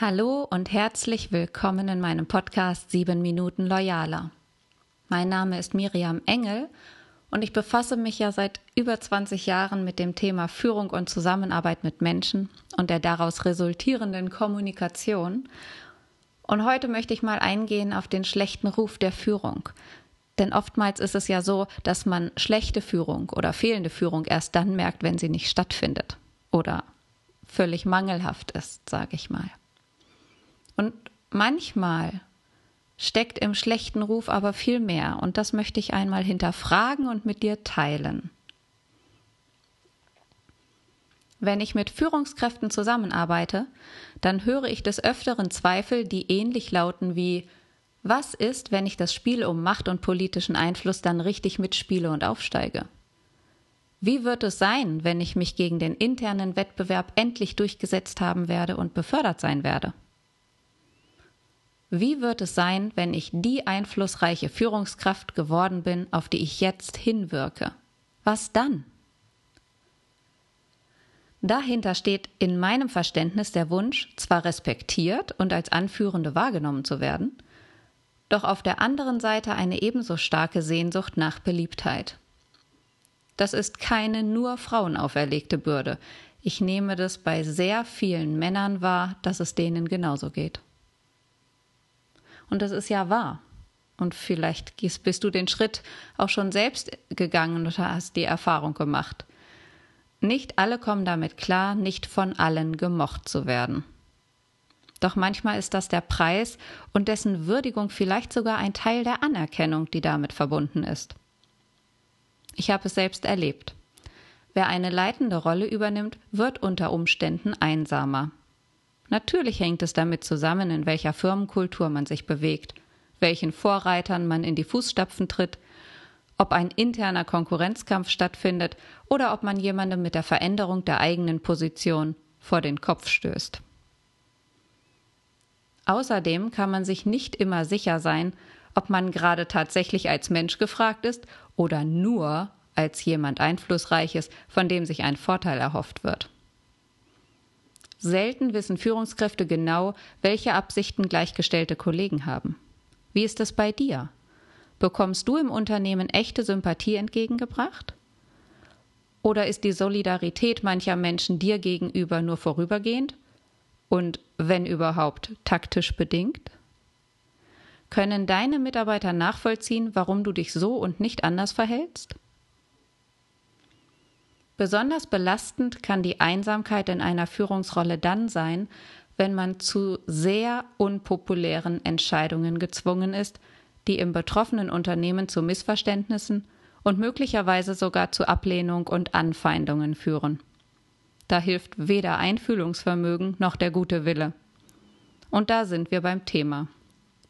Hallo und herzlich willkommen in meinem Podcast 7 Minuten Loyaler. Mein Name ist Miriam Engel und ich befasse mich ja seit über 20 Jahren mit dem Thema Führung und Zusammenarbeit mit Menschen und der daraus resultierenden Kommunikation. Und heute möchte ich mal eingehen auf den schlechten Ruf der Führung. Denn oftmals ist es ja so, dass man schlechte Führung oder fehlende Führung erst dann merkt, wenn sie nicht stattfindet oder völlig mangelhaft ist, sage ich mal. Und manchmal steckt im schlechten Ruf aber viel mehr, und das möchte ich einmal hinterfragen und mit dir teilen. Wenn ich mit Führungskräften zusammenarbeite, dann höre ich des Öfteren Zweifel, die ähnlich lauten wie Was ist, wenn ich das Spiel um Macht und politischen Einfluss dann richtig mitspiele und aufsteige? Wie wird es sein, wenn ich mich gegen den internen Wettbewerb endlich durchgesetzt haben werde und befördert sein werde? Wie wird es sein, wenn ich die einflussreiche Führungskraft geworden bin, auf die ich jetzt hinwirke? Was dann? Dahinter steht in meinem Verständnis der Wunsch, zwar respektiert und als Anführende wahrgenommen zu werden, doch auf der anderen Seite eine ebenso starke Sehnsucht nach Beliebtheit. Das ist keine nur Frauen auferlegte Bürde. Ich nehme das bei sehr vielen Männern wahr, dass es denen genauso geht. Und das ist ja wahr. Und vielleicht bist du den Schritt auch schon selbst gegangen und hast die Erfahrung gemacht. Nicht alle kommen damit klar, nicht von allen gemocht zu werden. Doch manchmal ist das der Preis und dessen Würdigung vielleicht sogar ein Teil der Anerkennung, die damit verbunden ist. Ich habe es selbst erlebt. Wer eine leitende Rolle übernimmt, wird unter Umständen einsamer. Natürlich hängt es damit zusammen, in welcher Firmenkultur man sich bewegt, welchen Vorreitern man in die Fußstapfen tritt, ob ein interner Konkurrenzkampf stattfindet oder ob man jemandem mit der Veränderung der eigenen Position vor den Kopf stößt. Außerdem kann man sich nicht immer sicher sein, ob man gerade tatsächlich als Mensch gefragt ist oder nur als jemand Einflussreiches, von dem sich ein Vorteil erhofft wird. Selten wissen Führungskräfte genau, welche Absichten gleichgestellte Kollegen haben. Wie ist es bei dir? Bekommst du im Unternehmen echte Sympathie entgegengebracht? Oder ist die Solidarität mancher Menschen dir gegenüber nur vorübergehend und, wenn überhaupt, taktisch bedingt? Können deine Mitarbeiter nachvollziehen, warum du dich so und nicht anders verhältst? Besonders belastend kann die Einsamkeit in einer Führungsrolle dann sein, wenn man zu sehr unpopulären Entscheidungen gezwungen ist, die im betroffenen Unternehmen zu Missverständnissen und möglicherweise sogar zu Ablehnung und Anfeindungen führen. Da hilft weder Einfühlungsvermögen noch der gute Wille. Und da sind wir beim Thema.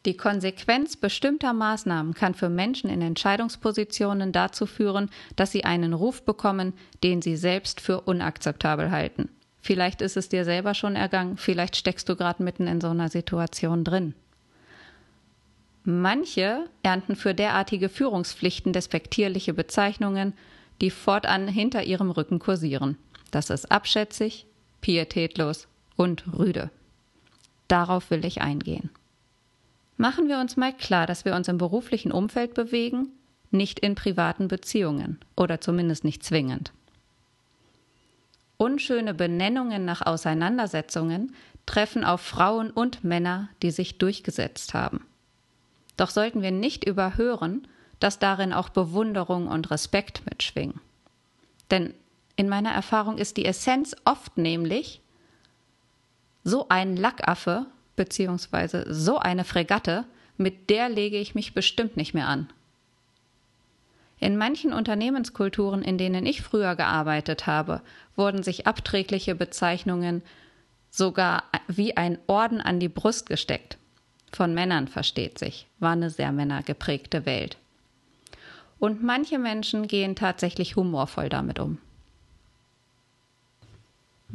Die Konsequenz bestimmter Maßnahmen kann für Menschen in Entscheidungspositionen dazu führen, dass sie einen Ruf bekommen, den sie selbst für unakzeptabel halten. Vielleicht ist es dir selber schon ergangen, vielleicht steckst du gerade mitten in so einer Situation drin. Manche ernten für derartige Führungspflichten despektierliche Bezeichnungen, die fortan hinter ihrem Rücken kursieren. Das ist abschätzig, pietätlos und rüde. Darauf will ich eingehen. Machen wir uns mal klar, dass wir uns im beruflichen Umfeld bewegen, nicht in privaten Beziehungen oder zumindest nicht zwingend. Unschöne Benennungen nach Auseinandersetzungen treffen auf Frauen und Männer, die sich durchgesetzt haben. Doch sollten wir nicht überhören, dass darin auch Bewunderung und Respekt mitschwingen. Denn in meiner Erfahrung ist die Essenz oft nämlich, so ein Lackaffe beziehungsweise so eine Fregatte, mit der lege ich mich bestimmt nicht mehr an. In manchen Unternehmenskulturen, in denen ich früher gearbeitet habe, wurden sich abträgliche Bezeichnungen sogar wie ein Orden an die Brust gesteckt. Von Männern versteht sich, war eine sehr männergeprägte Welt. Und manche Menschen gehen tatsächlich humorvoll damit um.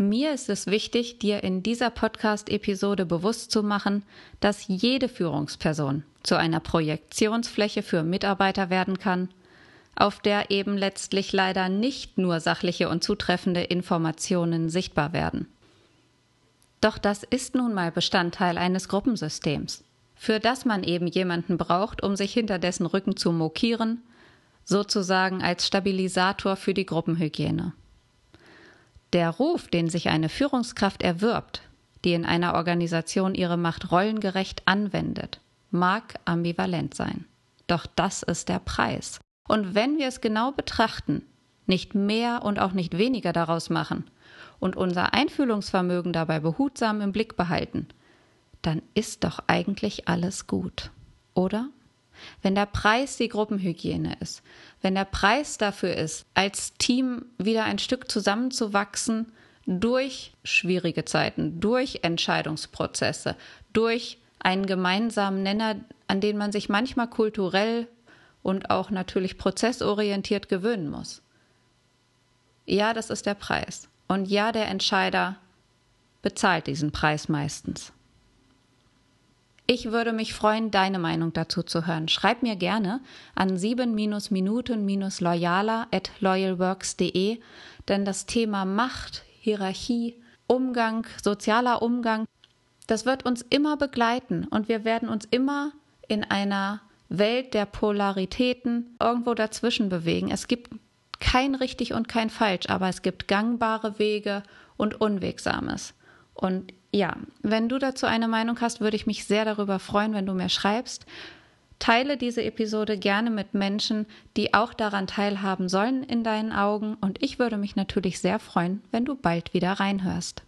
Mir ist es wichtig, dir in dieser Podcast-Episode bewusst zu machen, dass jede Führungsperson zu einer Projektionsfläche für Mitarbeiter werden kann, auf der eben letztlich leider nicht nur sachliche und zutreffende Informationen sichtbar werden. Doch das ist nun mal Bestandteil eines Gruppensystems, für das man eben jemanden braucht, um sich hinter dessen Rücken zu mokieren, sozusagen als Stabilisator für die Gruppenhygiene. Der Ruf, den sich eine Führungskraft erwirbt, die in einer Organisation ihre Macht rollengerecht anwendet, mag ambivalent sein. Doch das ist der Preis. Und wenn wir es genau betrachten, nicht mehr und auch nicht weniger daraus machen und unser Einfühlungsvermögen dabei behutsam im Blick behalten, dann ist doch eigentlich alles gut, oder? Wenn der Preis die Gruppenhygiene ist, wenn der Preis dafür ist, als Team wieder ein Stück zusammenzuwachsen durch schwierige Zeiten, durch Entscheidungsprozesse, durch einen gemeinsamen Nenner, an den man sich manchmal kulturell und auch natürlich prozessorientiert gewöhnen muss. Ja, das ist der Preis. Und ja, der Entscheider bezahlt diesen Preis meistens. Ich würde mich freuen, deine Meinung dazu zu hören. Schreib mir gerne an 7-minuten-loyaler at loyalworks.de, denn das Thema Macht, Hierarchie, Umgang, sozialer Umgang, das wird uns immer begleiten und wir werden uns immer in einer Welt der Polaritäten irgendwo dazwischen bewegen. Es gibt kein richtig und kein falsch, aber es gibt gangbare Wege und Unwegsames. Und ja, wenn du dazu eine Meinung hast, würde ich mich sehr darüber freuen, wenn du mir schreibst. Teile diese Episode gerne mit Menschen, die auch daran teilhaben sollen in deinen Augen. Und ich würde mich natürlich sehr freuen, wenn du bald wieder reinhörst.